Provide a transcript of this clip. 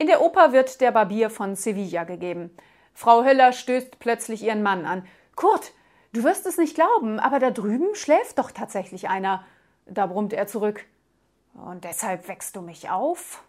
In der Oper wird der Barbier von Sevilla gegeben. Frau Höller stößt plötzlich ihren Mann an. Kurt, du wirst es nicht glauben, aber da drüben schläft doch tatsächlich einer. Da brummt er zurück. Und deshalb wächst du mich auf?